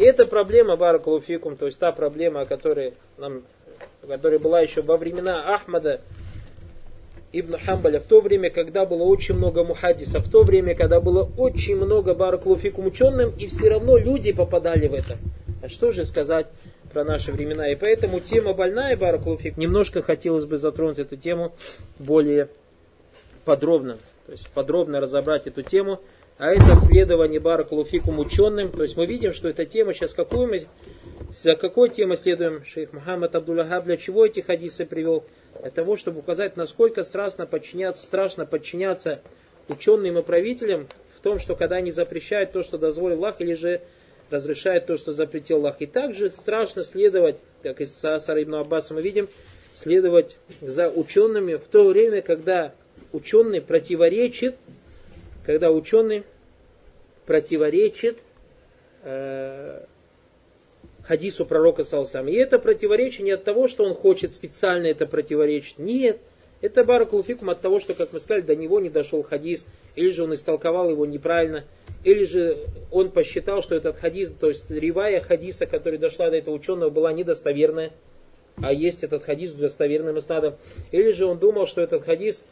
И это проблема Баракулуфикум, то есть та проблема, которая, нам, которая была еще во времена Ахмада, Ибн Хамбаля, в то время, когда было очень много мухадисов, в то время, когда было очень много бараклуфикум ученым, и все равно люди попадали в это. А что же сказать про наши времена? И поэтому тема больная бараклуфик. Немножко хотелось бы затронуть эту тему более подробно. То есть подробно разобрать эту тему. А это следование бараклуфикум ученым. То есть мы видим, что эта тема сейчас какую мы за какой темой следуем? Шейх Мухаммад Абдуллахаб для чего эти хадисы привел? Для того, чтобы указать, насколько страшно подчиняться, страшно подчиняться ученым и правителям в том, что когда они запрещают то, что дозволил Аллах, или же разрешают то, что запретил Аллах. И также страшно следовать, как из Саасара ибн Аббаса мы видим, следовать за учеными в то время, когда ученый противоречит, когда ученый противоречит э, хадису пророка Салсам. И это противоречие не от того, что он хочет специально это противоречить. Нет. Это баракулуфикум от того, что, как мы сказали, до него не дошел хадис, или же он истолковал его неправильно, или же он посчитал, что этот хадис, то есть ривая хадиса, которая дошла до этого ученого, была недостоверная, а есть этот хадис с достоверным иснадом. Или же он думал, что этот хадис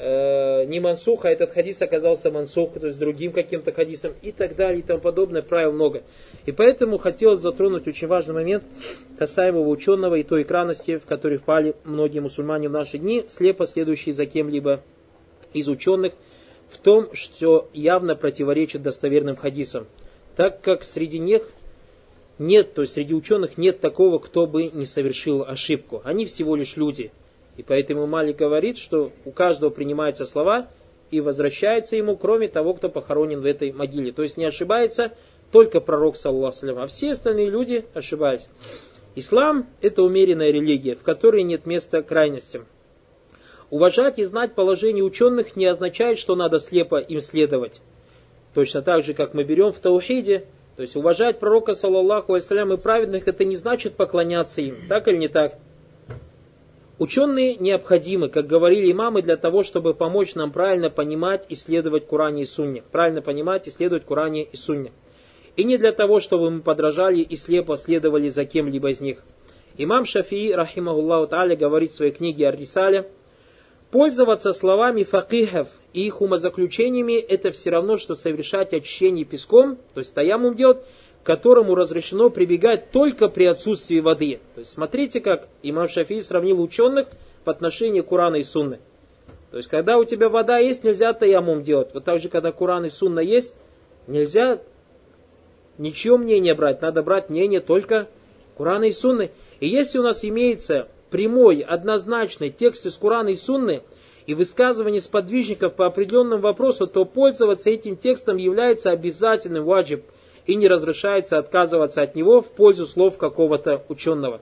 э, не мансух, а этот хадис оказался мансух, то есть другим каким-то хадисом и так далее и тому подобное, правил много. И поэтому хотелось затронуть очень важный момент касаемого ученого и той экранности, в которой впали многие мусульмане в наши дни, слепо следующие за кем-либо из ученых, в том, что явно противоречит достоверным хадисам, так как среди них нет, то есть среди ученых нет такого, кто бы не совершил ошибку. Они всего лишь люди – и поэтому Малик говорит, что у каждого принимаются слова и возвращается ему, кроме того, кто похоронен в этой могиле. То есть не ошибается только пророк, саллаху а все остальные люди ошибались. Ислам – это умеренная религия, в которой нет места крайностям. Уважать и знать положение ученых не означает, что надо слепо им следовать. Точно так же, как мы берем в Таухиде, то есть уважать пророка, алейсалям, и праведных, это не значит поклоняться им. Так или не так? Ученые необходимы, как говорили имамы, для того, чтобы помочь нам правильно понимать и следовать Коране и Сунне. Правильно понимать и следовать Коране и Сунне. И не для того, чтобы мы подражали и слепо следовали за кем-либо из них. Имам Шафии, рахимахуллаху та'аля, говорит в своей книге Ар-Рисале, пользоваться словами факихов и их умозаключениями это все равно, что совершать очищение песком, то есть таямум делать, к которому разрешено прибегать только при отсутствии воды. То есть смотрите, как имам Шафии сравнил ученых по отношению к Курана и Сунны. То есть когда у тебя вода есть, нельзя таямум делать. Вот так же, когда Куран и Сунна есть, нельзя ничего мнения брать. Надо брать мнение только Курана и Сунны. И если у нас имеется прямой, однозначный текст из Курана и Сунны, и высказывание сподвижников по определенному вопросу, то пользоваться этим текстом является обязательным ваджиб – и не разрешается отказываться от него в пользу слов какого-то ученого.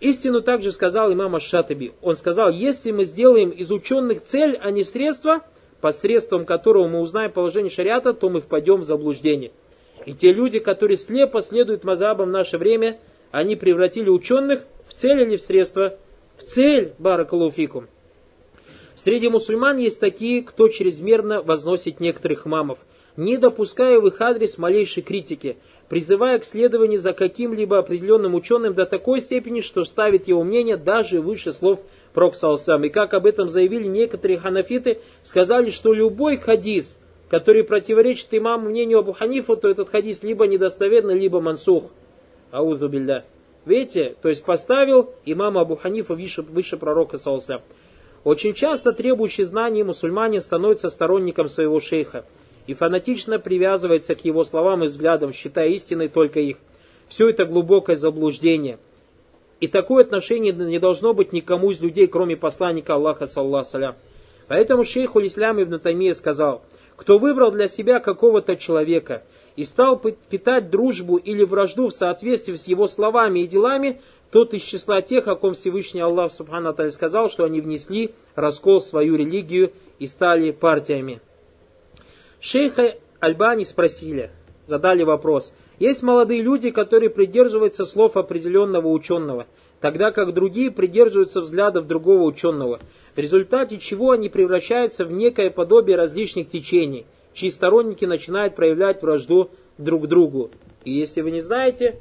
Истину также сказал имам Аш-Шатаби. Он сказал, если мы сделаем из ученых цель, а не средство, посредством которого мы узнаем положение шариата, то мы впадем в заблуждение. И те люди, которые слепо следуют мазабам в наше время, они превратили ученых в цель или в средство? В цель, баракалуфикум. Среди мусульман есть такие, кто чрезмерно возносит некоторых мамов – не допуская в их адрес малейшей критики, призывая к следованию за каким-либо определенным ученым до такой степени, что ставит его мнение даже выше слов Проксалсам. И как об этом заявили некоторые ханафиты, сказали, что любой хадис, который противоречит имаму мнению Абу Ханифу, то этот хадис либо недостоверный, либо мансух. Аузу билля. Видите, то есть поставил имама Абу Ханифа выше, выше пророка Салсам. Очень часто требующий знаний мусульмане становятся сторонником своего шейха и фанатично привязывается к его словам и взглядам, считая истиной только их. Все это глубокое заблуждение. И такое отношение не должно быть никому из людей, кроме посланника Аллаха, саллаху салям. Поэтому шейх Улислам ибн Таймия сказал, кто выбрал для себя какого-то человека и стал питать дружбу или вражду в соответствии с его словами и делами, тот из числа тех, о ком Всевышний Аллах Субхану сказал, что они внесли раскол в свою религию и стали партиями. Шейха Альбани спросили, задали вопрос. Есть молодые люди, которые придерживаются слов определенного ученого, тогда как другие придерживаются взглядов другого ученого, в результате чего они превращаются в некое подобие различных течений, чьи сторонники начинают проявлять вражду друг к другу. И если вы не знаете,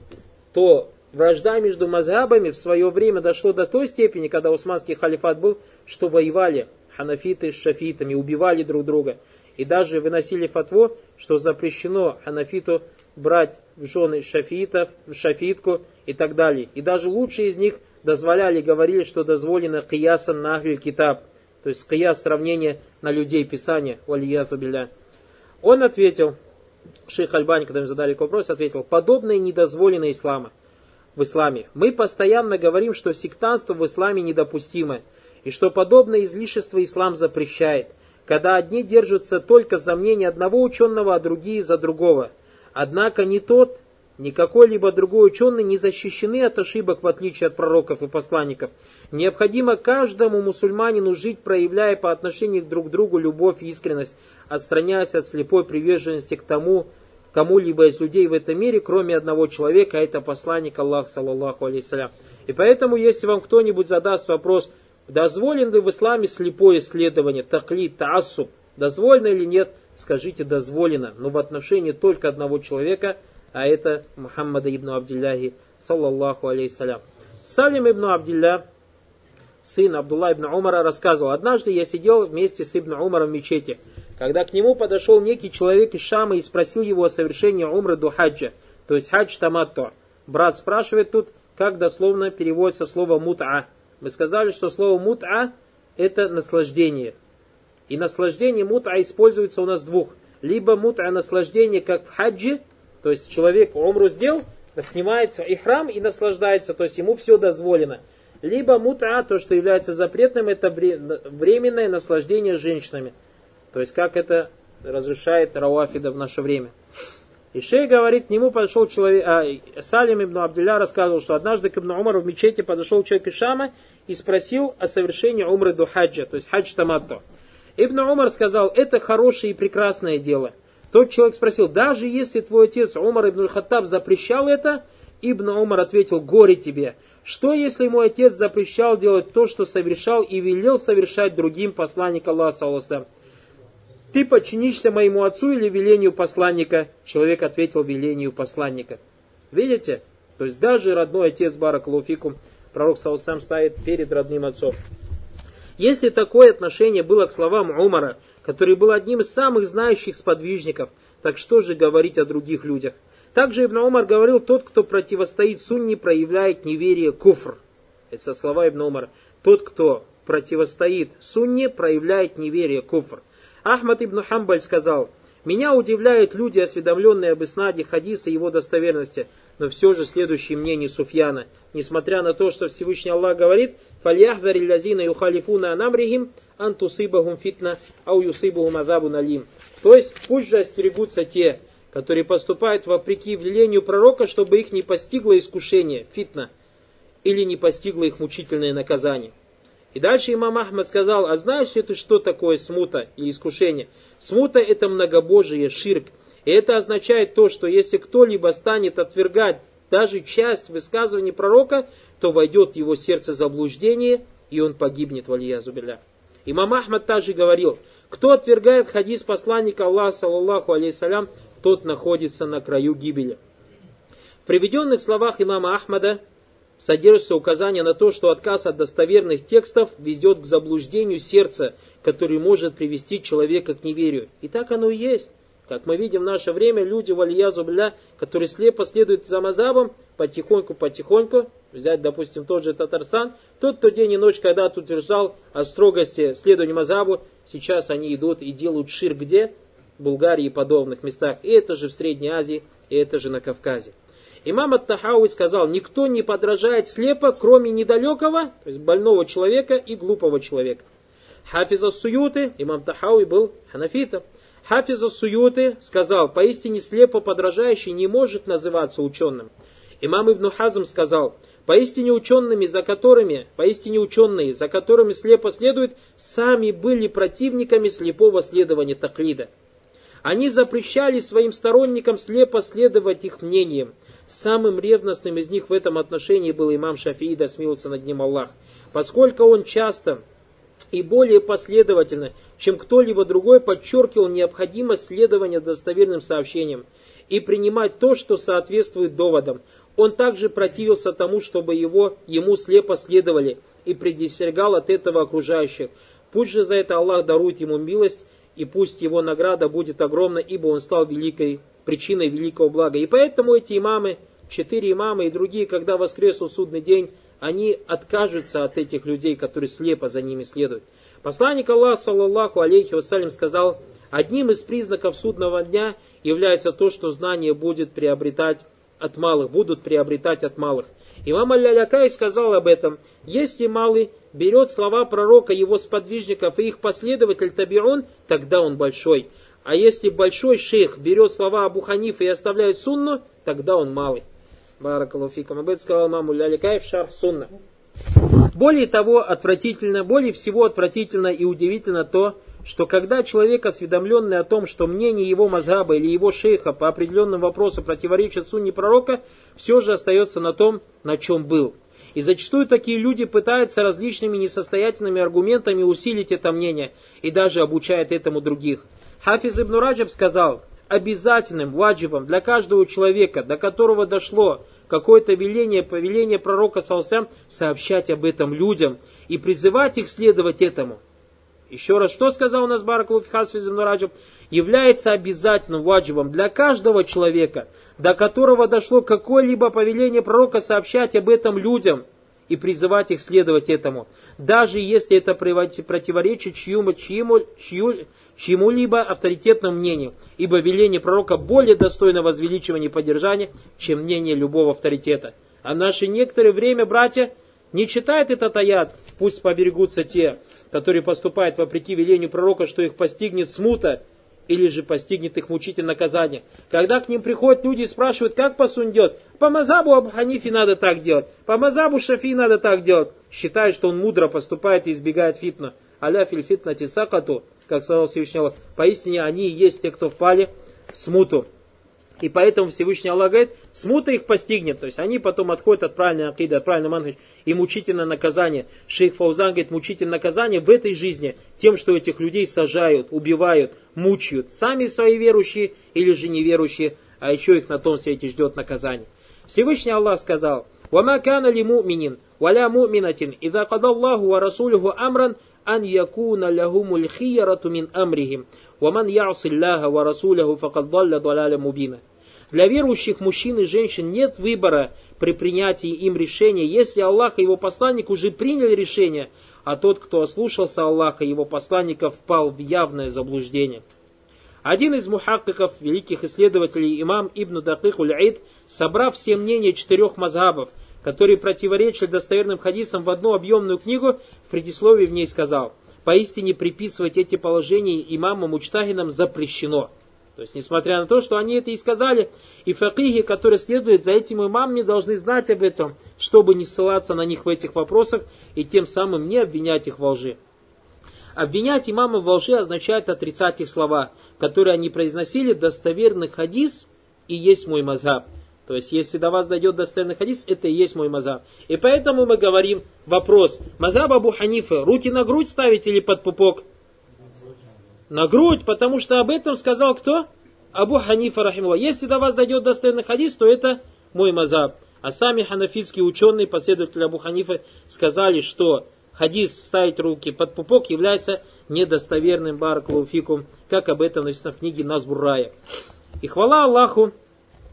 то вражда между мазхабами в свое время дошло до той степени, когда османский халифат был, что воевали ханафиты с шафитами, убивали друг друга. И даже выносили фатво, что запрещено ханафиту брать в жены шафитов, в шафитку и так далее. И даже лучшие из них дозволяли, говорили, что дозволено киясан на китаб, то есть кияс сравнение на людей Писания. Он ответил, шейх Альбани, когда ему задали вопрос, ответил, подобное недозволено ислама, в исламе. Мы постоянно говорим, что сектантство в исламе недопустимо, и что подобное излишество ислам запрещает, когда одни держатся только за мнение одного ученого, а другие за другого. Однако ни тот, ни какой-либо другой ученый не защищены от ошибок, в отличие от пророков и посланников. Необходимо каждому мусульманину жить, проявляя по отношению друг к другу любовь и искренность, отстраняясь от слепой приверженности к тому, кому-либо из людей в этом мире, кроме одного человека, а это посланник Аллах, саллаллаху алейсалям. И поэтому, если вам кто-нибудь задаст вопрос, дозволен ли в исламе слепое исследование, таклит, таассуб, дозволено или нет, скажите дозволено, но в отношении только одного человека – а это Мухаммада ибн Абдилляхи, саллаллаху алейсалям. Салим ибн Абдилля, сын Абдулла ибн Умара, рассказывал, однажды я сидел вместе с ибн Умаром в мечети, когда к нему подошел некий человек из Шама и спросил его о совершении умры до хаджа, то есть хадж таматто. Брат спрашивает тут, как дословно переводится слово мут'a. Мы сказали, что слово мут'a это наслаждение. И наслаждение мут'a используется у нас двух. Либо мут'a наслаждение, как в хаджи, то есть человек умру сделал, снимается и храм и наслаждается, то есть ему все дозволено. Либо мута, то, что является запретным, это временное наслаждение женщинами. То есть как это разрешает Рауафида в наше время. И шей говорит, к нему подошел человек, а, Салим ибн Абдилля рассказывал, что однажды к ибн Умару в мечети подошел человек из Шама и спросил о совершении умры до хаджа, то есть хадж таматто. Ибн Умар сказал, это хорошее и прекрасное дело – тот человек спросил, даже если твой отец Умар ибн Хаттаб запрещал это, Ибн Умар ответил, горе тебе. Что если мой отец запрещал делать то, что совершал и велел совершать другим посланник Аллаха, Ты подчинишься моему отцу или велению посланника? Человек ответил велению посланника. Видите? То есть даже родной отец Баракалуфикум, пророк Саусам ставит перед родным отцом. Если такое отношение было к словам Умара, который был одним из самых знающих сподвижников, так что же говорить о других людях? Также Ибн Умар говорил, тот, кто противостоит сунне, проявляет неверие куфр. Это слова Ибн Умара. Тот, кто противостоит сунне, проявляет неверие куфр. Ахмад Ибн Хамбаль сказал, меня удивляют люди, осведомленные об иснаде хадиса и его достоверности, но все же следующее мнение Суфьяна. Несмотря на то, что Всевышний Аллах говорит, «Фальяхвар иллазина юхалифуна анамрихим, антусыбахум фитна, ау юсыбахум азабу налим». То есть, пусть же остерегутся те, которые поступают вопреки велению пророка, чтобы их не постигло искушение, фитна, или не постигло их мучительное наказание. И дальше имам Ахмад сказал, а знаешь ли ты, что такое смута или искушение? Смута это многобожие, ширк. И это означает то, что если кто-либо станет отвергать даже часть высказываний пророка, то войдет в его сердце заблуждение, и он погибнет, валия зубиля. Имам Ахмад также говорил, кто отвергает хадис посланника Аллаха, саллаллаху алейсалям, тот находится на краю гибели. В приведенных словах имама Ахмада содержится указание на то, что отказ от достоверных текстов ведет к заблуждению сердца, который может привести человека к неверию. И так оно и есть. Как мы видим в наше время, люди, валия зубля, которые слепо следуют за мазабом, потихоньку-потихоньку, взять, допустим, тот же Татарстан, тот, кто день и ночь когда-то утверждал о строгости следования мазабу, сейчас они идут и делают шир где? В Булгарии и подобных местах. И это же в Средней Азии, и это же на Кавказе. Имам Ат-Тахауи сказал, никто не подражает слепо, кроме недалекого, то есть больного человека и глупого человека. Хафиза Суюты, имам Тахауи был ханафитом. Хафиза Суюты сказал, поистине слепо подражающий не может называться ученым. Имам Ибн Хазм сказал, поистине учеными, за которыми, поистине ученые, за которыми слепо следуют, сами были противниками слепого следования таклида. Они запрещали своим сторонникам слепо следовать их мнениям. Самым ревностным из них в этом отношении был имам Шафии, да смилуется над ним Аллах, поскольку он часто и более последовательно, чем кто-либо другой, подчеркивал необходимость следования достоверным сообщениям. и принимать то, что соответствует доводам. Он также противился тому, чтобы его, ему слепо следовали, и предостерегал от этого окружающих. Пусть же за это Аллах дарует ему милость, и пусть его награда будет огромна, ибо он стал великой причиной великого блага. И поэтому эти имамы, четыре имама и другие, когда воскреснут судный день, они откажутся от этих людей, которые слепо за ними следуют. Посланник Аллаха, саллаллаху алейхи вассалям, сказал, одним из признаков судного дня является то, что знание будет приобретать от малых, будут приобретать от малых. Имам Аль-Лякай сказал об этом, если малый берет слова пророка, его сподвижников и их последователь Табион, тогда он большой. А если большой шейх берет слова Абу Ханифа и оставляет сунну, тогда он малый. Баракалуфикам. Об этом сказал имам Аль-Лякай в шарх сунна. Более того, отвратительно, более всего отвратительно и удивительно то, что когда человек, осведомленный о том, что мнение его мазгаба или его шейха по определенным вопросу противоречит сунне пророка, все же остается на том, на чем был. И зачастую такие люди пытаются различными несостоятельными аргументами усилить это мнение и даже обучают этому других. Хафиз ибн Раджаб сказал, обязательным ваджибом для каждого человека, до которого дошло какое-то веление, повеление пророка Саусам, сообщать об этом людям и призывать их следовать этому. Еще раз, что сказал у нас Баракулуф Хасфиз Раджаб? Является обязательным ваджибом для каждого человека, до которого дошло какое-либо повеление пророка сообщать об этом людям и призывать их следовать этому, даже если это противоречит чьему, чьему, чью, чьему-либо авторитетному мнению, ибо веление пророка более достойно возвеличивания и поддержания, чем мнение любого авторитета. А наши некоторое время, братья, не читают этот аят, пусть поберегутся те, которые поступают вопреки велению пророка, что их постигнет смута, или же постигнет их мучительное наказание. Когда к ним приходят люди и спрашивают, как посун по мазабу Абу Ханифе надо так делать, по мазабу Шафи надо так делать, считает, что он мудро поступает и избегает фитна. Аля филь фитна тисакату, как сказал Всевышний Аллах, поистине они и есть те, кто впали в смуту. И поэтому Всевышний Аллах говорит, смута их постигнет. То есть они потом отходят от правильной акиды, от правильного манхаджа. И мучительное наказание. Шейх Фаузан говорит, мучительное наказание в этой жизни тем, что этих людей сажают, убивают, мучают. Сами свои верующие или же неверующие, а еще их на том свете ждет наказание. Всевышний Аллах сказал, «Вама кана ли муминин, валя муминатин, иза кадаллаху ва расулюху амран, أَنْ يَكُونَ لَهُمُ الْخِيَرَةُ مِنْ أَمْرِهِمْ وَمَنْ يَعْصِ اللَّهَ وَرَسُولَهُ فَقَدْ ضَلَّ ضَلَالًا مُبِينًا для верующих мужчин и женщин нет выбора при принятии им решения, если Аллах и его посланник уже приняли решение, а тот, кто ослушался Аллаха и его посланника, впал в явное заблуждение. Один из мухаккиков, великих исследователей, имам Ибн Дакик Уль-Аид, собрав все мнения четырех мазхабов, которые противоречили достоверным хадисам в одну объемную книгу, в предисловии в ней сказал, поистине приписывать эти положения имамам Мучтагинам запрещено – то есть, несмотря на то, что они это и сказали, и факихи, которые следуют за этим имамами, должны знать об этом, чтобы не ссылаться на них в этих вопросах и тем самым не обвинять их во лжи. Обвинять имама во лжи означает отрицать их слова, которые они произносили, достоверный хадис и есть мой мазхаб. То есть, если до вас дойдет достоверный хадис, это и есть мой мазхаб. И поэтому мы говорим, вопрос, мазхаб Абу Ханифа, руки на грудь ставить или под пупок? на грудь, потому что об этом сказал кто? Абу Ханифа Рахимова. Если до вас дойдет достоверный хадис, то это мой мазаб. А сами ханафитские ученые, последователи Абу Ханифа, сказали, что хадис ставить руки под пупок является недостоверным баракулуфикум, как об этом написано в книге Назбуррая. И хвала Аллаху,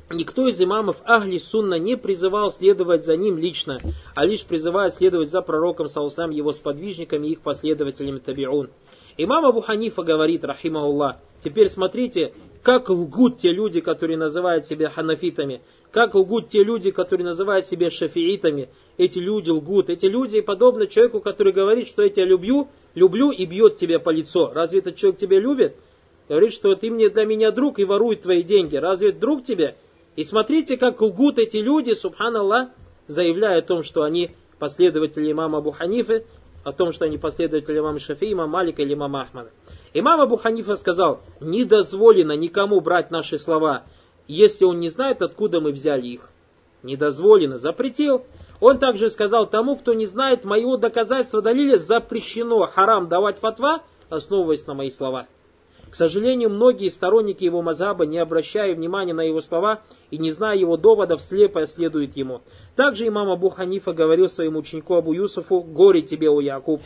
Никто из имамов Ахли Сунна не призывал следовать за ним лично, а лишь призывает следовать за пророком, саласлам, его сподвижниками и их последователями табиун. Имам Абу Ханифа говорит, рахимахуллах, теперь смотрите, как лгут те люди, которые называют себя ханафитами, как лгут те люди, которые называют себя шафиитами. Эти люди лгут. Эти люди подобны человеку, который говорит, что я тебя люблю, люблю и бьет тебя по лицу. Разве этот человек тебя любит? Говорит, что ты мне для меня друг и ворует твои деньги. Разве это друг тебе? И смотрите, как лгут эти люди, субханаллах, заявляя о том, что они последователи имама Абу Ханифы, о том, что они последователи имама Шафи, имама Малика или имама Ахмада. Имам Абу Ханифа сказал, не дозволено никому брать наши слова, если он не знает, откуда мы взяли их. Не дозволено, запретил. Он также сказал тому, кто не знает моего доказательства далиля, запрещено харам давать фатва, основываясь на мои слова. К сожалению, многие сторонники его мазаба, не обращая внимания на его слова и не зная его доводов, слепо следуют ему. Также имам Абу Ханифа говорил своему ученику Абу Юсуфу, «Горе тебе, о Якуб,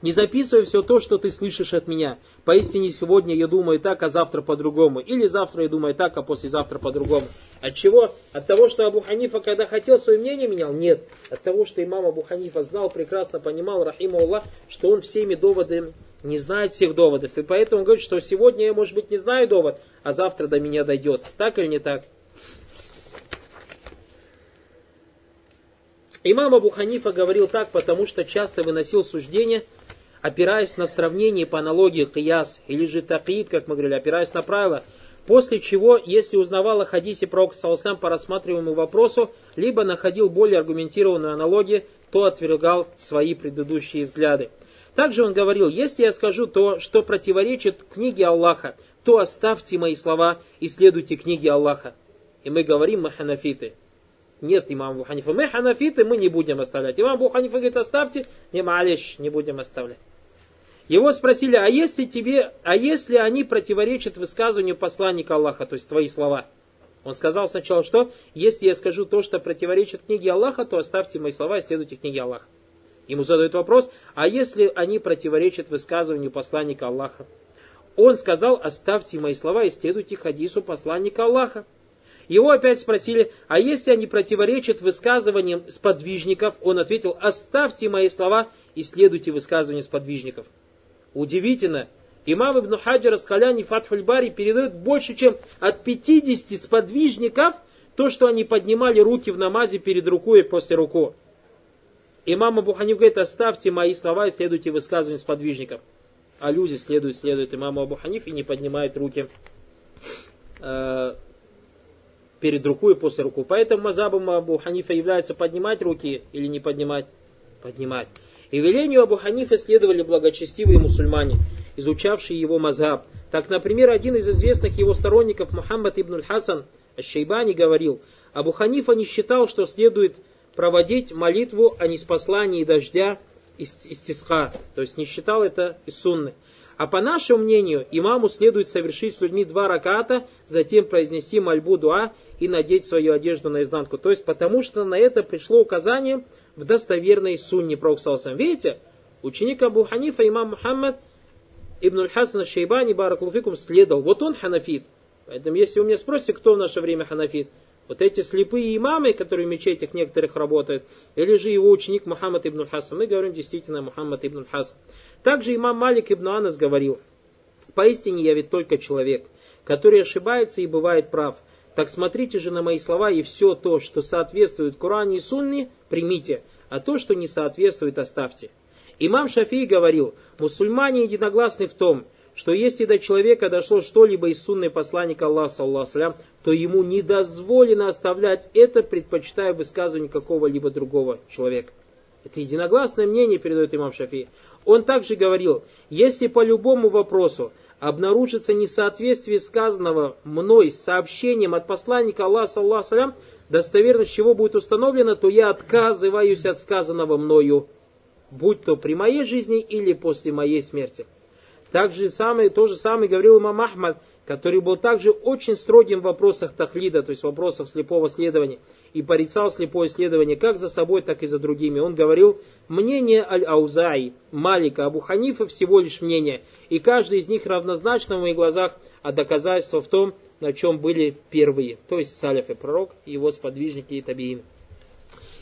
не записывай все то, что ты слышишь от меня. Поистине сегодня я думаю так, а завтра по-другому. Или завтра я думаю так, а послезавтра по-другому. От чего? От того, что Абу Ханифа, когда хотел свое мнение менял? Нет. От того, что имам Абу Ханифа знал, прекрасно понимал, рахима Аллах, что он всеми доводами не знает всех доводов. И поэтому говорит, что сегодня я, может быть, не знаю довод, а завтра до меня дойдет. Так или не так? Имам Абу Ханифа говорил так, потому что часто выносил суждения – опираясь на сравнение по аналогии кияс или же такид, как мы говорили, опираясь на правила, после чего, если узнавал о хадисе пророка Салсам по рассматриваемому вопросу, либо находил более аргументированную аналогию, то отвергал свои предыдущие взгляды. Также он говорил, если я скажу то, что противоречит книге Аллаха, то оставьте мои слова и следуйте книге Аллаха. И мы говорим, мы ханафиты. Нет, имам Абу. Мы ханафиты, мы не будем оставлять. Имам Абу говорит, оставьте, не малиш, не будем оставлять. Его спросили, а если тебе, а если они противоречат высказыванию посланника Аллаха, то есть твои слова? Он сказал сначала, что если я скажу то, что противоречит книге Аллаха, то оставьте мои слова и следуйте книге Аллаха. Ему задают вопрос, а если они противоречат высказыванию посланника Аллаха? Он сказал, оставьте мои слова и следуйте хадису посланника Аллаха. Его опять спросили, а если они противоречат высказываниям сподвижников? Он ответил, оставьте мои слова и следуйте высказыванию сподвижников. Удивительно, имам Ибн Хаджар Аскаляни Фатхуль Бари передает больше, чем от 50 сподвижников то, что они поднимали руки в намазе перед рукой и после руку. Имам Абу Ханиф говорит, оставьте мои слова и следуйте высказыванию сподвижников. А люди следуют, следуют имаму Абу Ханиф и не поднимают руки э, перед рукой и после руку. Поэтому мазабом Абу Ханифа является поднимать руки или не поднимать? Поднимать. И велению Абу Ханифа следовали благочестивые мусульмане, изучавшие его мазаб. Так, например, один из известных его сторонников, Мухаммад ибн Хасан Аш-Шейбани, говорил, Абу Ханифа не считал, что следует проводить молитву о неспослании дождя из тиска, то есть не считал это из сунны. А по нашему мнению, имаму следует совершить с людьми два раката, затем произнести мольбу дуа и надеть свою одежду наизнанку. То есть потому что на это пришло указание в достоверной сунне Пророка Видите, ученик Абу Ханифа, имам Мухаммад, Ибн Хасан Шейбани, Баракулфикум, следовал. Вот он ханафит. Поэтому, если вы меня спросите, кто в наше время ханафит, вот эти слепые имамы, которые в мечетях некоторых работают, или же его ученик Мухаммад ибн Хасан. Мы говорим действительно Мухаммад ибн Хасан. Также имам Малик ибн Анас говорил, поистине я ведь только человек, который ошибается и бывает прав. Так смотрите же на мои слова, и все то, что соответствует Коране и Сунне, примите, а то, что не соответствует, оставьте. Имам Шафий говорил, мусульмане единогласны в том, что если до человека дошло что-либо из сунны посланника Аллаха, саллаху то ему не дозволено оставлять это, предпочитая высказывание какого-либо другого человека. Это единогласное мнение, передает имам Шафи. Он также говорил, если по любому вопросу обнаружится несоответствие сказанного мной сообщением от посланника Аллаха, саллаху достоверность чего будет установлена, то я отказываюсь от сказанного мною, будь то при моей жизни или после моей смерти. Также самое, то же самое говорил имам Ахмад, который был также очень строгим в вопросах тахлида, то есть в вопросах слепого следования, и порицал слепое следование как за собой, так и за другими. Он говорил, мнение Аль-Аузаи, Малика, Абу Ханифа всего лишь мнение, и каждый из них равнозначно в моих глазах, а доказательство в том, на чем были первые, то есть Салиф и пророк, его сподвижники и табиин.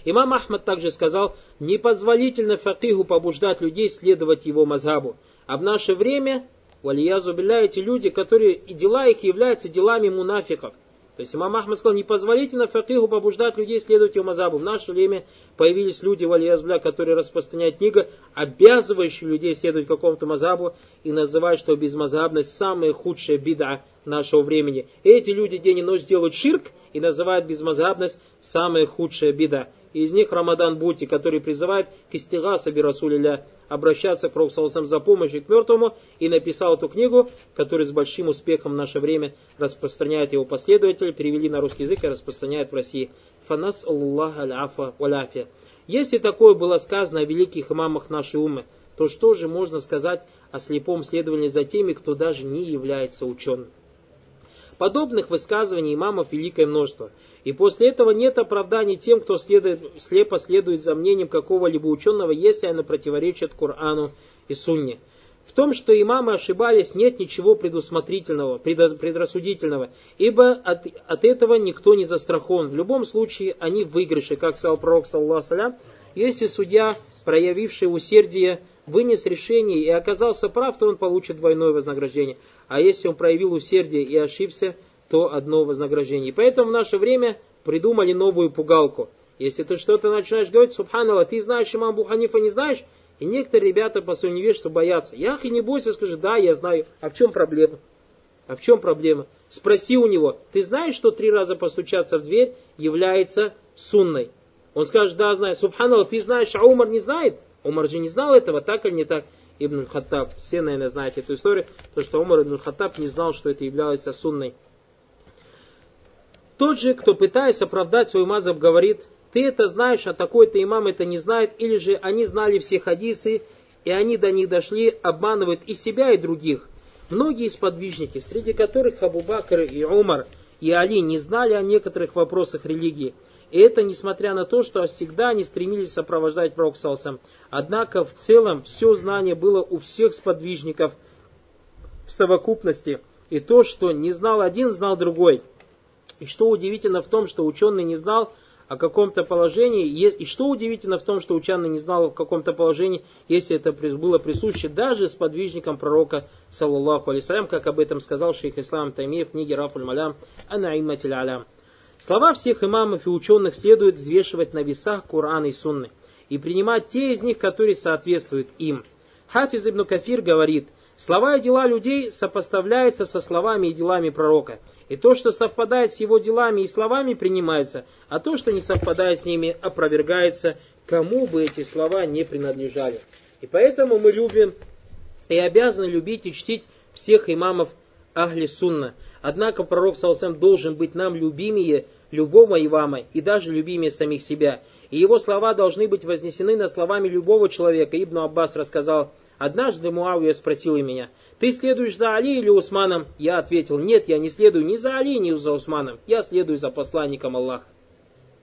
Имам Ахмад также сказал, непозволительно факиху побуждать людей следовать его мазхабу. А в наше время, валиязу билля, эти люди, которые и дела их являются делами мунафиков – то есть имам Ахмад сказал, непозволительно факиху побуждать людей следовать его мазабу. В наше время появились люди, валиязбля, которые распространяют книгу, обязывающие людей следовать какому-то мазабу и называют, что безмазабность самая худшая беда нашего времени. И эти люди день и ночь делают ширк и называют безмазабность самая худшая беда. И из них Рамадан Бути, который призывает к истигаса Расулиля, обращаться к Пророку за помощью к мертвому, и написал эту книгу, которую с большим успехом в наше время распространяют его последователи, перевели на русский язык и распространяют в России. Фанас Аллах Аль-Афа. Если такое было сказано о великих имамах нашей умы, то что же можно сказать о слепом следовании за теми, кто даже не является ученым. Подобных высказываний имамов великое множество. И после этого нет оправданий тем, кто следует, слепо следует за мнением какого-либо ученого, если оно противоречит Корану и Сунне. В том, что имамы ошибались, нет ничего предусмотрительного, предрассудительного, ибо от, от этого никто не застрахован. В любом случае, они в выигрыше, как сказал пророк, саллаху если судья, проявивший усердие, вынес решение и оказался прав, то он получит двойное вознаграждение. А если он проявил усердие и ошибся, то одно вознаграждение. И поэтому в наше время придумали новую пугалку. Если ты что-то начинаешь говорить, субханалла, ты знаешь имам Буханифа, не знаешь, и некоторые ребята по своему невежеству боятся. Ях и не бойся, скажи, да, я знаю. А в чем проблема? А в чем проблема? Спроси у него, ты знаешь, что три раза постучаться в дверь является сунной? Он скажет, да, знаю. Субханалла, ты знаешь, а Умар не знает? Умар же не знал этого, так или не так? Ибн Хаттаб, все, наверное, знаете эту историю, то, что Умар ибн Хаттаб не знал, что это является сунной. Тот же, кто пытаясь оправдать свой мазаб, говорит, ты это знаешь, а такой-то имам это не знает, или же они знали все хадисы, и они до них дошли, обманывают и себя, и других. Многие сподвижники, среди которых Абу Бакр и Умар и Али не знали о некоторых вопросах религии. Это несмотря на то, что всегда они стремились сопровождать Пророк Однако в целом все знание было у всех сподвижников в совокупности. И то, что не знал один, знал другой. И что удивительно в том, что ученый не знал, о каком-то положении, и что удивительно в том, что ученый не знал о каком-то положении, если это было присуще даже сподвижникам пророка, саллаллаху алейсалям, как об этом сказал шейх Ислам Таймиев в книге Рафуль Малям Анаиматиль Алям. Слова всех имамов и ученых следует взвешивать на весах Корана и Сунны и принимать те из них, которые соответствуют им. Хафиз ибн Кафир говорит, слова и дела людей сопоставляются со словами и делами пророка – и то, что совпадает с его делами и словами, принимается, а то, что не совпадает с ними, опровергается, кому бы эти слова не принадлежали. И поэтому мы любим и обязаны любить и чтить всех имамов Ахли Сунна. Однако пророк Саусам должен быть нам любимее любого имама и даже любимее самих себя. И его слова должны быть вознесены над словами любого человека. Ибн Аббас рассказал, однажды Муавия спросил меня – ты следуешь за Али или Усманом? Я ответил, нет, я не следую ни за Али, ни за Усманом. Я следую за посланником Аллаха.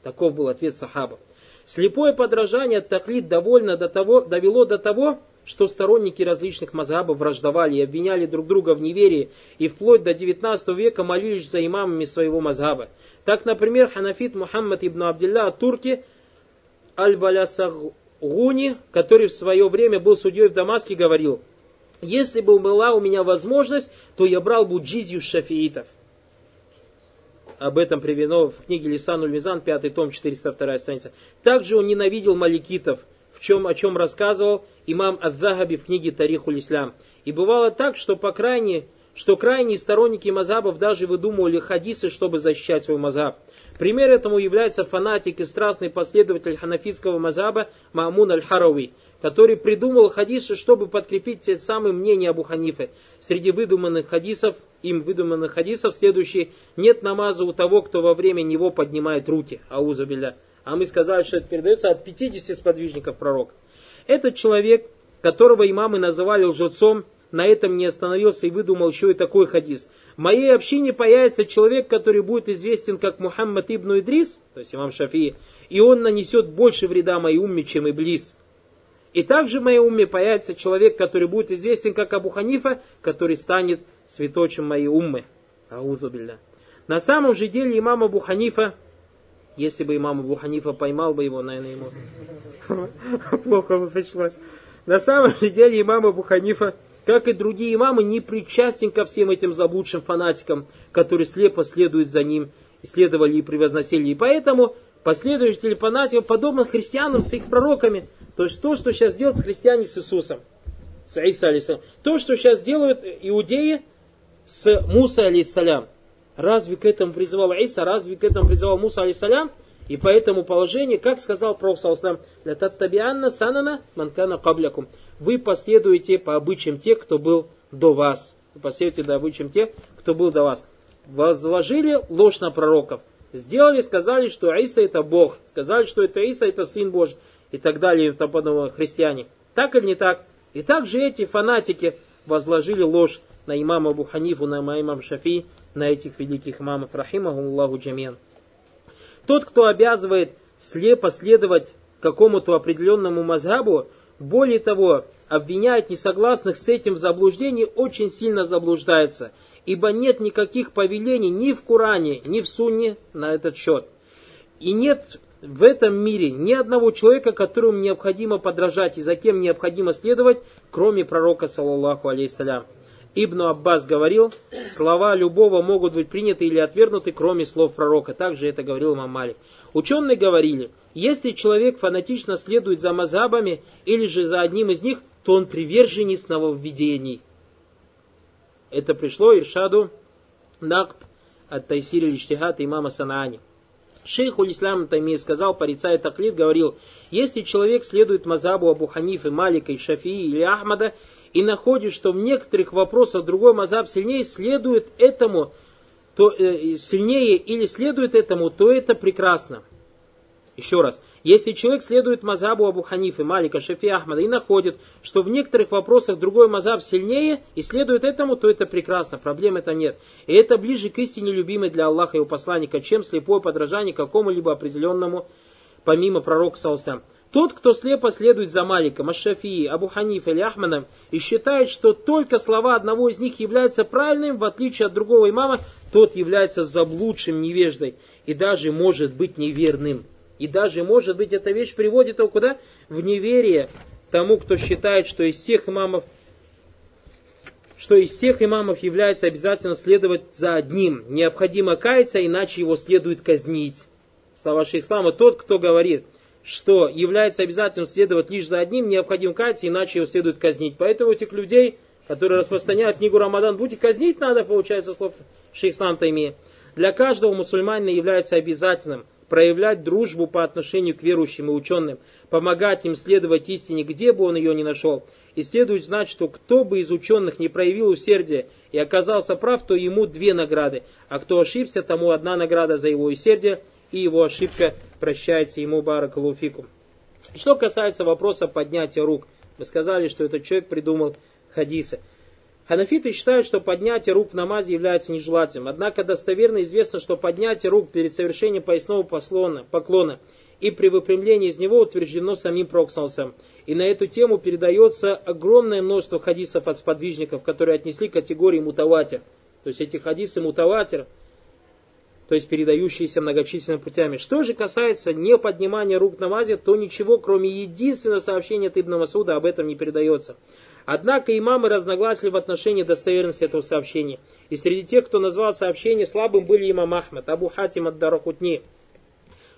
Таков был ответ сахаба. Слепое подражание таклид довольно до того, довело до того, что сторонники различных мазхабов враждовали и обвиняли друг друга в неверии и вплоть до 19 века молились за имамами своего мазхаба. Так, например, ханафит Мухаммад ибн Абдилля Турки Аль-Балясагуни, который в свое время был судьей в Дамаске, говорил – если бы была у меня возможность, то я брал бы джизью шафиитов. Об этом приведено в книге Лисануль Мизан, 5 том, 402 страница. Также он ненавидел маликитов, чем, о чем рассказывал имам Ад-Дахаби в книге Тарихуль Ислам. И бывало так, что по крайней что крайние сторонники мазабов даже выдумывали хадисы, чтобы защищать свой мазаб. Пример этому является фанатик и страстный последователь ханафитского мазаба Маамун аль-Харауи, который придумал хадисы, чтобы подкрепить те самые мнения Абу Ханифы. Среди выдуманных хадисов, им выдуманных хадисов, следующий, нет намаза у того, кто во время него поднимает руки. Аузу билля. А мы сказали, что это передается от 50 сподвижников пророка. Этот человек, которого имамы называли лжецом, на этом не остановился и выдумал еще и такой хадис. В моей общине появится человек, который будет известен как Мухаммад ибн Идрис, то есть имам Шафии, и он нанесет больше вреда моей умме, чем Иблис. И также в моей уме появится человек, который будет известен как Абу Ханифа, который станет святочем моей уммы. Аузу билля. На самом же деле имам Абу Ханифа, если бы имам Абу Ханифа поймал бы его, наверное, ему плохо бы пришлось. На самом же деле имам Абу Ханифа, как и другие имамы, не причастен ко всем этим заблудшим фанатикам, которые слепо следуют за ним, исследовали и превозносили. И поэтому последователи фанатиков, подобно христианам с их пророками, то есть то, что сейчас делают христиане с Иисусом, с Иса алейсалям, то, что сейчас делают иудеи с Муса алейсалям. Разве к этому призывал Иса, разве к этому призывал Муса алейсалям? И по этому положению, как сказал Пророк Саласлам, «Лататтабианна санана манкана каблякум». Вы последуете по обычаям тех, кто был до вас. Вы последуете по обычаям тех, кто был до вас. Возложили ложь на пророков. Сделали, сказали, что Иса это Бог. Сказали, что это Иса это Сын Божий и так далее, и тому подобное, христиане. Так или не так? И также эти фанатики возложили ложь на имама Абу Ханифу, на имама Шафи, на этих великих имамов, рахимаху Аллаху джамиан. Тот, кто обязывает слепо следовать какому-то определенному мазхабу, более того, обвиняет несогласных с этим в заблуждении, очень сильно заблуждается, ибо нет никаких повелений ни в Коране, ни в Сунне на этот счет. И нет в этом мире ни одного человека, которому необходимо подражать и за кем необходимо следовать, кроме пророка, саллаллаху алейхиссалям. Ибн Аббас говорил, слова любого могут быть приняты или отвергнуты, кроме слов пророка. Также это говорил имам Малик. Ученые говорили, если человек фанатично следует за мазабами или же за одним из них, то он приверженец нововведений. Это пришло Иршаду Накт от Тайсири Лиштихат имама Санаани. Шейх Улислам Тайми сказал, порицая таклид, говорил, если человек следует мазабу Абу Ханифы, Малика и Шафии или Ахмада и находит, что в некоторых вопросах другой мазаб сильнее, следует этому, то, э, сильнее или следует этому, то это прекрасно. Еще раз, если человек следует мазабу Абу Ханифы, Малика, Шафи Ахмада и находит, что в некоторых вопросах другой мазаб сильнее и следует этому, то это прекрасно, проблем это нет. И это ближе к истине любимой для Аллаха и его посланника, чем слепое подражание какому-либо определенному, помимо пророка Саусам. Тот, кто слепо следует за Маликом, Аш-Шафии, Абу Ханифа или Ахмадом и считает, что только слова одного из них являются правильным, в отличие от другого имама, тот является заблудшим невеждой и даже может быть неверным. И даже, может быть, эта вещь приводит его куда? В неверие тому, кто считает, что из всех имамов что из всех имамов является обязательно следовать за одним. Необходимо каяться, иначе его следует казнить. Слова Шейхслама, тот, кто говорит, что является обязательным следовать лишь за одним, необходимо каяться, иначе его следует казнить. Поэтому этих людей, которые распространяют книгу Рамадан, будете казнить надо, получается, слов Шейхслам Тайми. Для каждого мусульманина является обязательным проявлять дружбу по отношению к верующим и ученым, помогать им следовать истине, где бы он ее ни нашел. И следует знать, что кто бы из ученых не проявил усердие и оказался прав, то ему две награды, а кто ошибся, тому одна награда за его усердие, и его ошибка прощается ему баракалуфикум. Что касается вопроса поднятия рук, мы сказали, что этот человек придумал хадисы. Ханафиты считают, что поднятие рук в намазе является нежелательным. Однако достоверно известно, что поднятие рук перед совершением поясного послона, поклона и при выпрямлении из него утверждено самим Проксалсом. И на эту тему передается огромное множество хадисов от сподвижников, которые отнесли к категории мутаватер. То есть эти хадисы мутаватер, то есть передающиеся многочисленными путями. Что же касается не поднимания рук в намазе, то ничего, кроме единственного сообщения от Ибн Масуда, об этом не передается. Однако имамы разногласили в отношении достоверности этого сообщения. И среди тех, кто назвал сообщение слабым, были имам Ахмад, Абу Хатим от Дарахутни.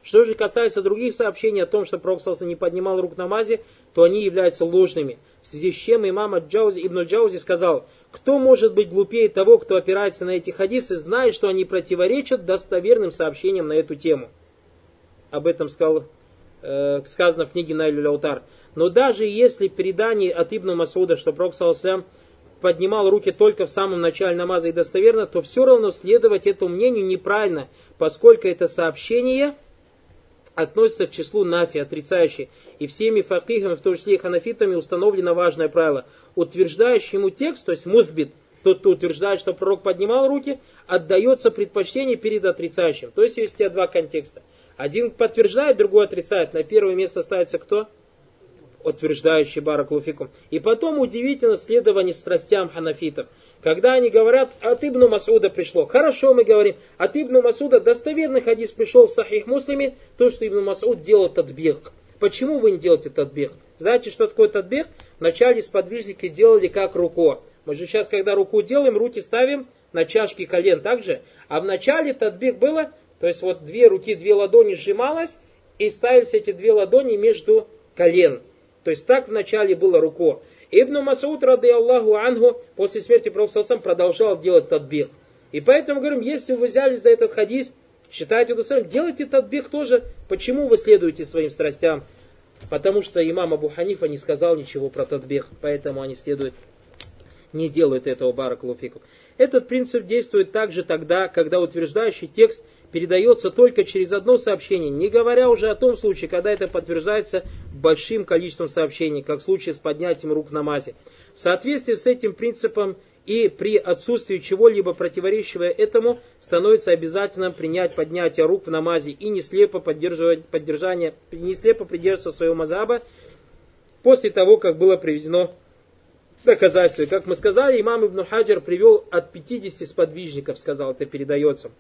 Что же касается других сообщений о том, что Пророк не поднимал рук на мазе, то они являются ложными. В связи с чем имам Джаузи, Ибн Джаузи сказал, кто может быть глупее того, кто опирается на эти хадисы, зная, что они противоречат достоверным сообщениям на эту тему. Об этом сказал, э, сказано в книге Найлю Лаутар. Но даже если предание от Ибн Масуда, что Пророк Саласлям поднимал руки только в самом начале намаза и достоверно, то все равно следовать этому мнению неправильно, поскольку это сообщение относится к числу нафи, отрицающих. И всеми факихами, в том числе и ханафитами, установлено важное правило. Утверждающему текст, то есть муфбит, тот, кто утверждает, что пророк поднимал руки, отдается предпочтение перед отрицающим. То есть есть у тебя два контекста. Один подтверждает, другой отрицает. На первое место ставится кто? утверждающий Бараклуфикум. И потом удивительно следование страстям ханафитов. Когда они говорят, от Ибну Масуда пришло. Хорошо, мы говорим, от Ибну Масуда достоверный хадис пришел в Сахих Муслиме, то, что Ибн Масуд делал татбег. Почему вы не делаете татбег? Знаете, что такое татбег? Вначале сподвижники делали как руко. Мы же сейчас, когда руку делаем, руки ставим на чашки колен также. А в начале татбег было, то есть вот две руки, две ладони сжималось, и ставились эти две ладони между колен. То есть так вначале было руко. Ибн Масуд, рады Аллаху Ангу, после смерти Пророка продолжал делать тадбих. И поэтому говорим, если вы взялись за этот хадис, считаете удостоверенным, делайте тадбих тоже. Почему вы следуете своим страстям? Потому что имам Абу Ханифа не сказал ничего про тадбих, поэтому они следуют, не делают этого баракалуфику. Этот принцип действует также тогда, когда утверждающий текст передается только через одно сообщение, не говоря уже о том случае, когда это подтверждается большим количеством сообщений, как в случае с поднятием рук в намазе. В соответствии с этим принципом и при отсутствии чего-либо противоречивого этому становится обязательным принять поднятие рук в намазе и не слепо поддерживать поддержание, не слепо придерживаться своего мазаба после того, как было приведено доказательство. Как мы сказали, имам Ибн Хаджар привел от 50 сподвижников, сказал, это передается.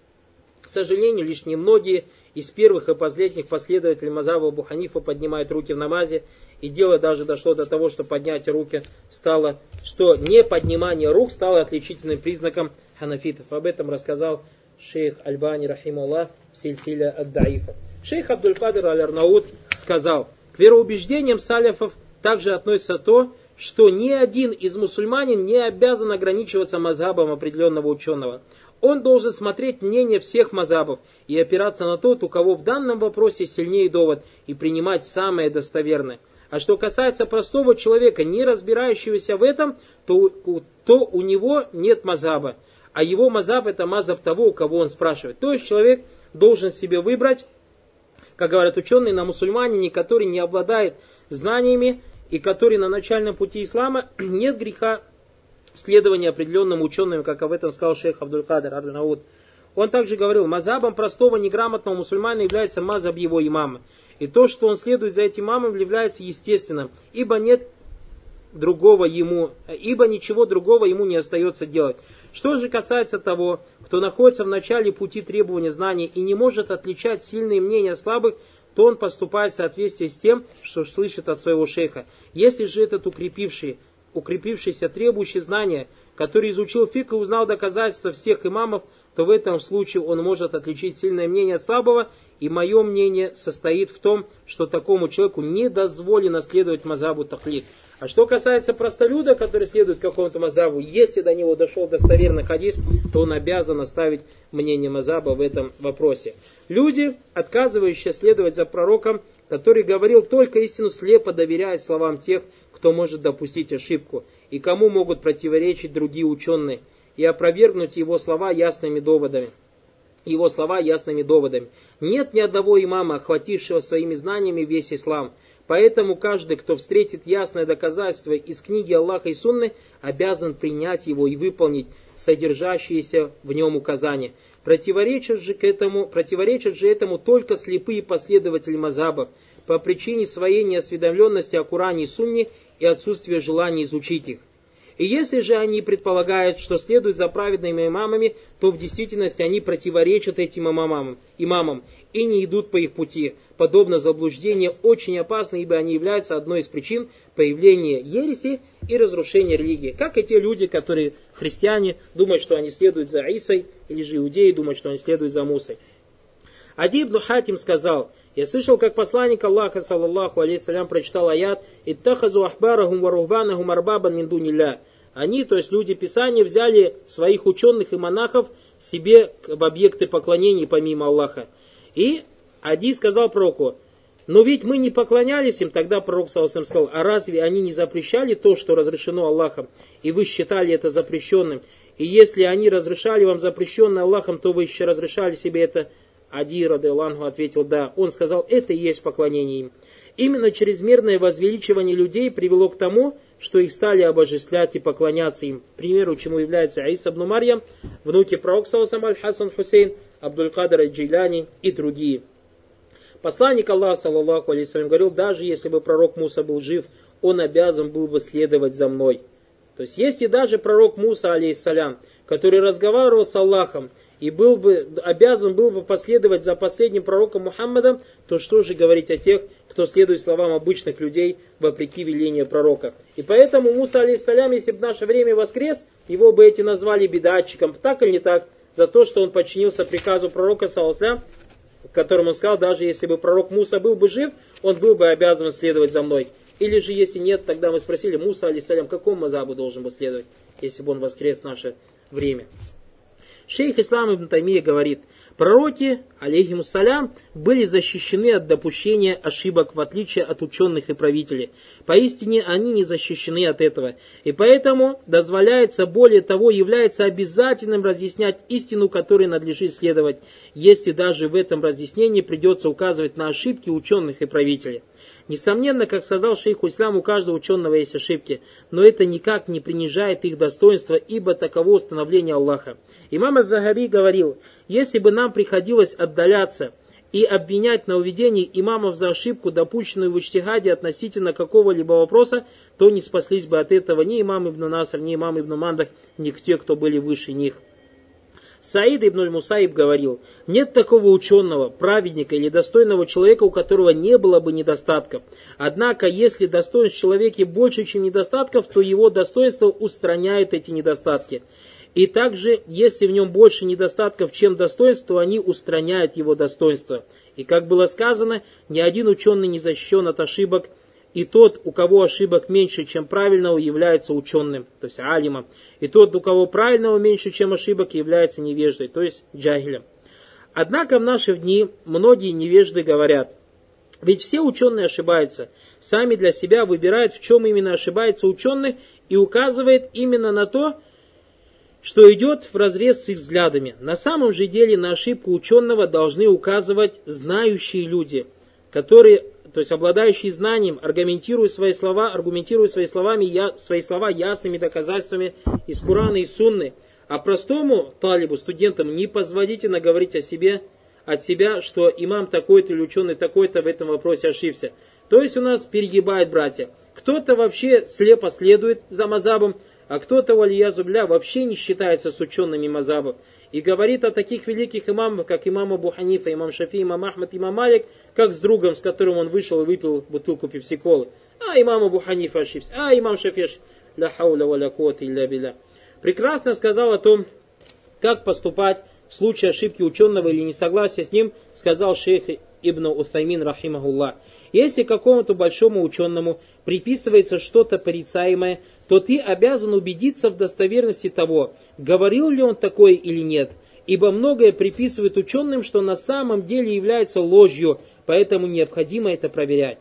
К сожалению, лишь немногие из первых и последних последователей Мазаба Абу Ханифа поднимают руки в намазе, и дело даже дошло до того, что поднятие руки стало, что не поднимание рук стало отличительным признаком ханафитов. Об этом рассказал шейх Альбани Рахимулlah в Ад-Даифа. Шейх Абдуль-Кадр Аль-Арнаут сказал, к вероубеждениям саляфов также относится то, что ни один из мусульманин не обязан ограничиваться мазхабом определенного ученого. Он должен смотреть мнение всех мазабов и опираться на тот, у кого в данном вопросе сильнее довод, и принимать самое достоверное. А что касается простого человека, не разбирающегося в этом, то, то у него нет мазаба. А его мазаб это мазаб того, у кого он спрашивает. То есть человек должен себе выбрать, как говорят ученые, на мусульманине, который не обладает знаниями и который на начальном пути ислама нет греха следования определенным ученым, как об этом сказал шейх Абдуль-Кадр Ар-Науд. Он также говорил, мазабом простого неграмотного мусульмана является мазаб его имама. И то, что он следует за этим имамом, является естественным, ибо нет другого ему, ибо ничего другого ему не остается делать. Что же касается того, кто находится в начале пути требования знаний и не может отличать сильные мнения слабых, то он поступает в соответствии с тем, что слышит от своего шейха. Если же этот укрепивший укрепившийся, требующий знания, который изучил фик и узнал доказательства всех имамов, то в этом случае он может отличить сильное мнение от слабого, и мое мнение состоит в том, что такому человеку не дозволено следовать мазабу тахлид. А что касается простолюда, который следует какому-то мазабу, если до него дошел достоверный хадис, то он обязан оставить мнение мазаба в этом вопросе. Люди, отказывающие следовать за пророком, который говорил только истину, слепо доверяют словам тех, кто может допустить ошибку, и кому могут противоречить другие ученые, и опровергнуть его слова ясными доводами. Его слова ясными доводами. Нет ни одного имама, охватившего своими знаниями весь ислам. Поэтому каждый, кто встретит ясное доказательство из книги Аллаха и Сунны, обязан принять его и выполнить содержащиеся в нем указания. Противоречат же, к этому, противоречат же этому только слепые последователи мазабов по причине своей неосведомленности о Коране и Сунне и отсутствие желания изучить их. И если же они предполагают, что следуют за праведными имамами, то в действительности они противоречат этим имамам, имамам и не идут по их пути. Подобно заблуждение очень опасно, ибо они являются одной из причин появления ереси и разрушения религии. Как и те люди, которые христиане, думают, что они следуют за Исой, или же иудеи думают, что они следуют за Мусой. Ади ибн Хатим сказал – я слышал, как посланник Аллаха, саллаллаху алейхиссалям, прочитал аят «Иттахазу ахбарахум варухбанахум арбабан мин Они, то есть люди Писания, взяли своих ученых и монахов себе в объекты поклонений помимо Аллаха. И Ади сказал пророку, но ведь мы не поклонялись им, тогда пророк Саласам сказал, а разве они не запрещали то, что разрешено Аллахом, и вы считали это запрещенным? И если они разрешали вам запрещенное Аллахом, то вы еще разрешали себе это Ади, Радайлангу, ответил да. Он сказал, это и есть поклонение им. Именно чрезмерное возвеличивание людей привело к тому, что их стали обожествлять и поклоняться им. Примеру, чему является Аиса ибн внуки пророка Саусамаль Хасан Хусейн, Абдуль-Кадр Джиляни и другие. Посланник Аллаха, саллаллаху алейсалям, говорил, даже если бы пророк Муса был жив, он обязан был бы следовать за мной. То есть, если даже пророк Муса, алейсалям, который разговаривал с Аллахом, и был бы, обязан был бы последовать за последним пророком Мухаммадом, то что же говорить о тех, кто следует словам обычных людей вопреки велению пророка. И поэтому Муса, алейхиссалям, если бы в наше время воскрес, его бы эти назвали бедатчиком, так или не так, за то, что он подчинился приказу пророка, саласлям, которому он сказал, даже если бы пророк Муса был бы жив, он был бы обязан следовать за мной. Или же, если нет, тогда мы спросили Муса, алейхиссалям, какому мазабу должен был следовать, если бы он воскрес в наше время. Шейх Ислам Ибн Таймия говорит, пророки, алейхимуссалям, были защищены от допущения ошибок, в отличие от ученых и правителей. Поистине они не защищены от этого. И поэтому дозволяется, более того, является обязательным разъяснять истину, которой надлежит следовать, если даже в этом разъяснении придется указывать на ошибки ученых и правителей. Несомненно, как сказал шейх Ислам, у каждого ученого есть ошибки, но это никак не принижает их достоинства, ибо таково установление Аллаха. Имам Аль-Захаби говорил, если бы нам приходилось отдаляться и обвинять на уведении имамов за ошибку, допущенную в Ичтихаде относительно какого-либо вопроса, то не спаслись бы от этого ни имам Ибн Наср, ни имам Ибн Мандах, ни те, кто были выше них. Саид ибн Мусаиб говорил, нет такого ученого, праведника или достойного человека, у которого не было бы недостатков. Однако, если достоинств в человеке больше, чем недостатков, то его достоинство устраняет эти недостатки. И также, если в нем больше недостатков, чем достоинств, то они устраняют его достоинство. И как было сказано, ни один ученый не защищен от ошибок, и тот, у кого ошибок меньше, чем правильного, является ученым, то есть алимом. И тот, у кого правильного меньше, чем ошибок, является невеждой, то есть джагилем. Однако в наши дни многие невежды говорят, ведь все ученые ошибаются, сами для себя выбирают, в чем именно ошибается ученый, и указывает именно на то, что идет в разрез с их взглядами. На самом же деле на ошибку ученого должны указывать знающие люди, которые то есть обладающий знанием, аргументируя свои слова, аргументируя свои, словами, я, свои слова ясными доказательствами из Курана и Сунны. А простому талибу, студентам, не позволите наговорить о себе, от себя, что имам такой-то или ученый такой-то в этом вопросе ошибся. То есть у нас перегибают братья. Кто-то вообще слепо следует за мазабом, а кто-то, валия зубля, вообще не считается с учеными мазабов и говорит о таких великих имамах, как имам Абу Ханифа, имам Шафи, имам Ахмад, имам Малик, как с другом, с которым он вышел и выпил бутылку пепсиколы. А имам Абу Ханифа ошибся, а имам Шафи ошибся. Ля хауля ва ля илля билля. Прекрасно сказал о том, как поступать в случае ошибки ученого или несогласия с ним, сказал шейх Ибн Уthаймин, рахимахуллах. Если какому-то большому ученому приписывается что-то порицаемое, то ты обязан убедиться в достоверности того, говорил ли он такое или нет, ибо многое приписывает ученым, что на самом деле является ложью, поэтому необходимо это проверять.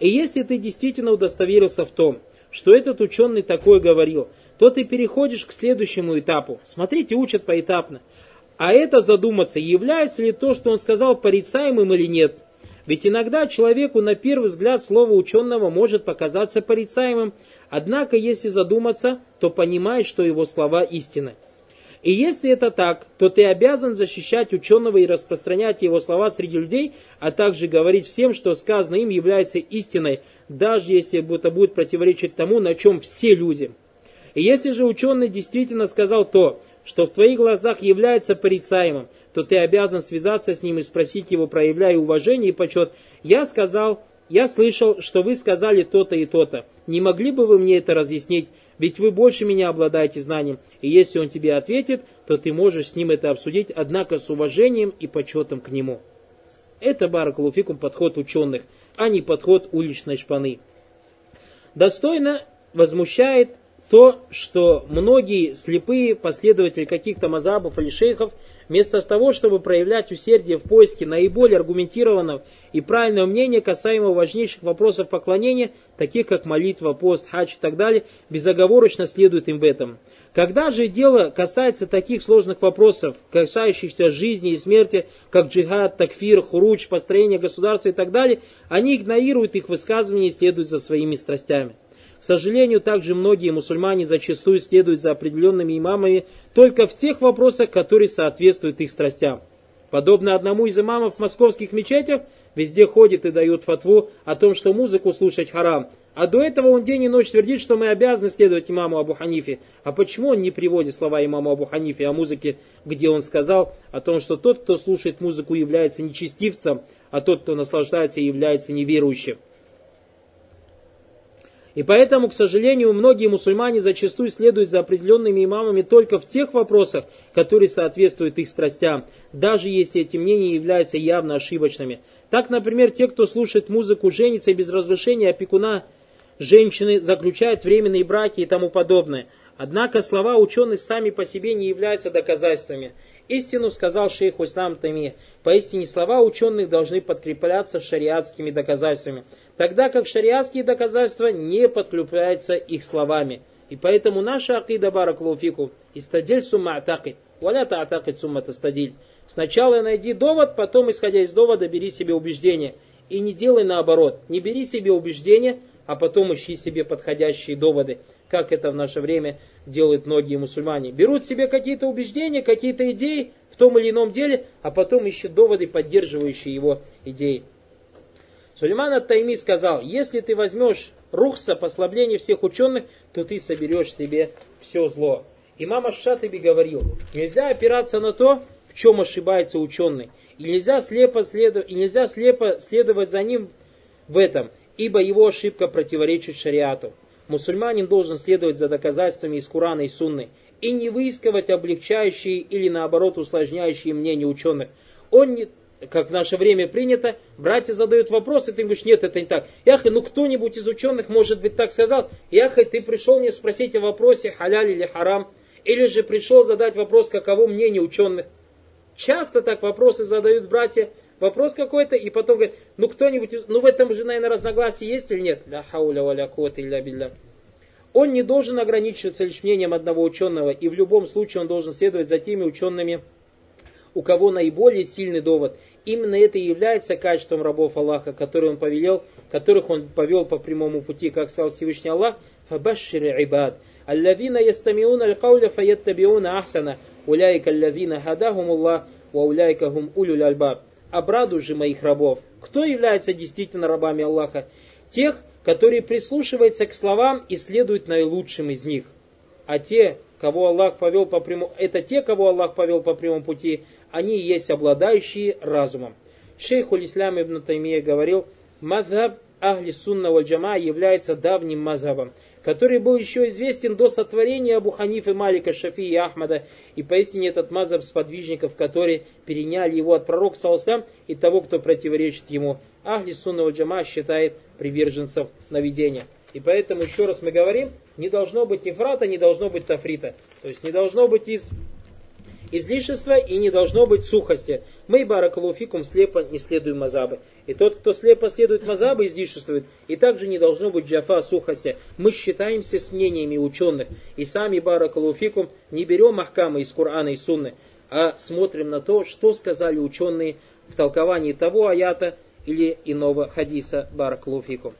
И если ты действительно удостоверился в том, что этот ученый такое говорил, то ты переходишь к следующему этапу. Смотрите, учат поэтапно. А это задуматься, является ли то, что он сказал, порицаемым или нет. Ведь иногда человеку на первый взгляд слово ученого может показаться порицаемым, Однако, если задуматься, то понимаешь, что его слова истины. И если это так, то ты обязан защищать ученого и распространять его слова среди людей, а также говорить всем, что сказано им является истиной, даже если это будет противоречить тому, на чем все люди. И если же ученый действительно сказал то, что в твоих глазах является порицаемым, то ты обязан связаться с ним и спросить его, проявляя уважение и почет. Я сказал, я слышал, что вы сказали то-то и то-то. Не могли бы вы мне это разъяснить? Ведь вы больше меня обладаете знанием. И если он тебе ответит, то ты можешь с ним это обсудить, однако с уважением и почетом к нему. Это баракалуфикум подход ученых, а не подход уличной шпаны. Достойно возмущает то, что многие слепые последователи каких-то мазабов или шейхов – Вместо того, чтобы проявлять усердие в поиске наиболее аргументированного и правильного мнения касаемо важнейших вопросов поклонения, таких как молитва, пост, хадж и так далее, безоговорочно следует им в этом. Когда же дело касается таких сложных вопросов, касающихся жизни и смерти, как джихад, такфир, хуруч, построение государства и так далее, они игнорируют их высказывания и следуют за своими страстями. К сожалению, также многие мусульмане зачастую следуют за определенными имамами только в тех вопросах, которые соответствуют их страстям. Подобно одному из имамов в московских мечетях, везде ходит и дает фатву о том, что музыку слушать харам. А до этого он день и ночь твердит, что мы обязаны следовать имаму Абу Ханифе. А почему он не приводит слова имаму Абу Ханифе о музыке, где он сказал о том, что тот, кто слушает музыку, является нечестивцем, а тот, кто наслаждается, является неверующим. И поэтому, к сожалению, многие мусульмане зачастую следуют за определенными имамами только в тех вопросах, которые соответствуют их страстям, даже если эти мнения являются явно ошибочными. Так, например, те, кто слушает музыку, женится без разрешения опекуна женщины, заключают временные браки и тому подобное. Однако слова ученых сами по себе не являются доказательствами. Истину сказал шейх Уснам Тами. Поистине слова ученых должны подкрепляться шариатскими доказательствами тогда как шариатские доказательства не подкрепляются их словами. И поэтому наша акида бараклауфику истадиль сумма атакид, валя таатакид сумма тастадиль. Сначала найди довод, потом, исходя из довода, бери себе убеждение. И не делай наоборот. Не бери себе убеждения, а потом ищи себе подходящие доводы, как это в наше время делают многие мусульмане. Берут себе какие-то убеждения, какие-то идеи в том или ином деле, а потом ищут доводы, поддерживающие его идеи. Сулейман Ат-Тайми сказал, если ты возьмешь рухса, послабление всех ученых, то ты соберешь себе все зло. Имам Аш-Шатаби говорил, нельзя опираться на то, в чем ошибается ученый, и нельзя слепо, следу... и нельзя слепо следовать за ним в этом, ибо его ошибка противоречит шариату. Мусульманин должен следовать за доказательствами из Курана и Сунны и не выискивать облегчающие или наоборот усложняющие мнения ученых. Он не, как в наше время принято, братья задают вопросы, ты говоришь, нет, это не так. Яхай, ну кто-нибудь из ученых, может быть, так сказал. Яхай, ты пришел мне спросить о вопросе, халяль или харам. Или же пришел задать вопрос, каково мнение ученых. Часто так вопросы задают братья. Вопрос какой-то, и потом говорят, ну кто-нибудь, ну в этом же, наверное, разногласие есть или нет? Ля хауля валя куата илля билля. Он не должен ограничиваться лишь мнением одного ученого, и в любом случае он должен следовать за теми учеными, у кого наиболее сильный довод. Именно это и является качеством рабов Аллаха, которые он повелел, которых он повел по прямому пути, как сказал Всевышний Аллах, «Фабашшир ибад». «Аллавина ястамиуна аль-кауля фаяттабиуна ахсана, уляйка аллавина хадахум Аллах, ва уляйка хум улюль альбаб». «Обрадуй же моих рабов». Кто является действительно рабами Аллаха? Тех, которые прислушиваются к словам и следуют наилучшим из них. А те, кого Аллах повел по прямому, это те, кого Аллах повел по прямому пути, они есть обладающие разумом. Шейх Улислам ибн Таймия говорил, Мазхаб Ахли Сунна Валь Джама является давним мазхабом который был еще известен до сотворения Абу Ханифы, Малика, Шафи и Ахмада, и поистине этот мазаб сподвижников, которые переняли его от пророка Саусам и того, кто противоречит ему. Ахли Сунна Джама считает приверженцев наведения. И поэтому еще раз мы говорим, не должно быть ифрата, не должно быть тафрита. То есть не должно быть из излишества и не должно быть сухости. Мы, баракалуфикум, слепо не следуем мазабы. И тот, кто слепо следует мазабы, излишествует. И также не должно быть джафа сухости. Мы считаемся с мнениями ученых. И сами, баракалуфикум, не берем ахкамы из Корана и Сунны, а смотрим на то, что сказали ученые в толковании того аята или иного хадиса, баракалуфикум.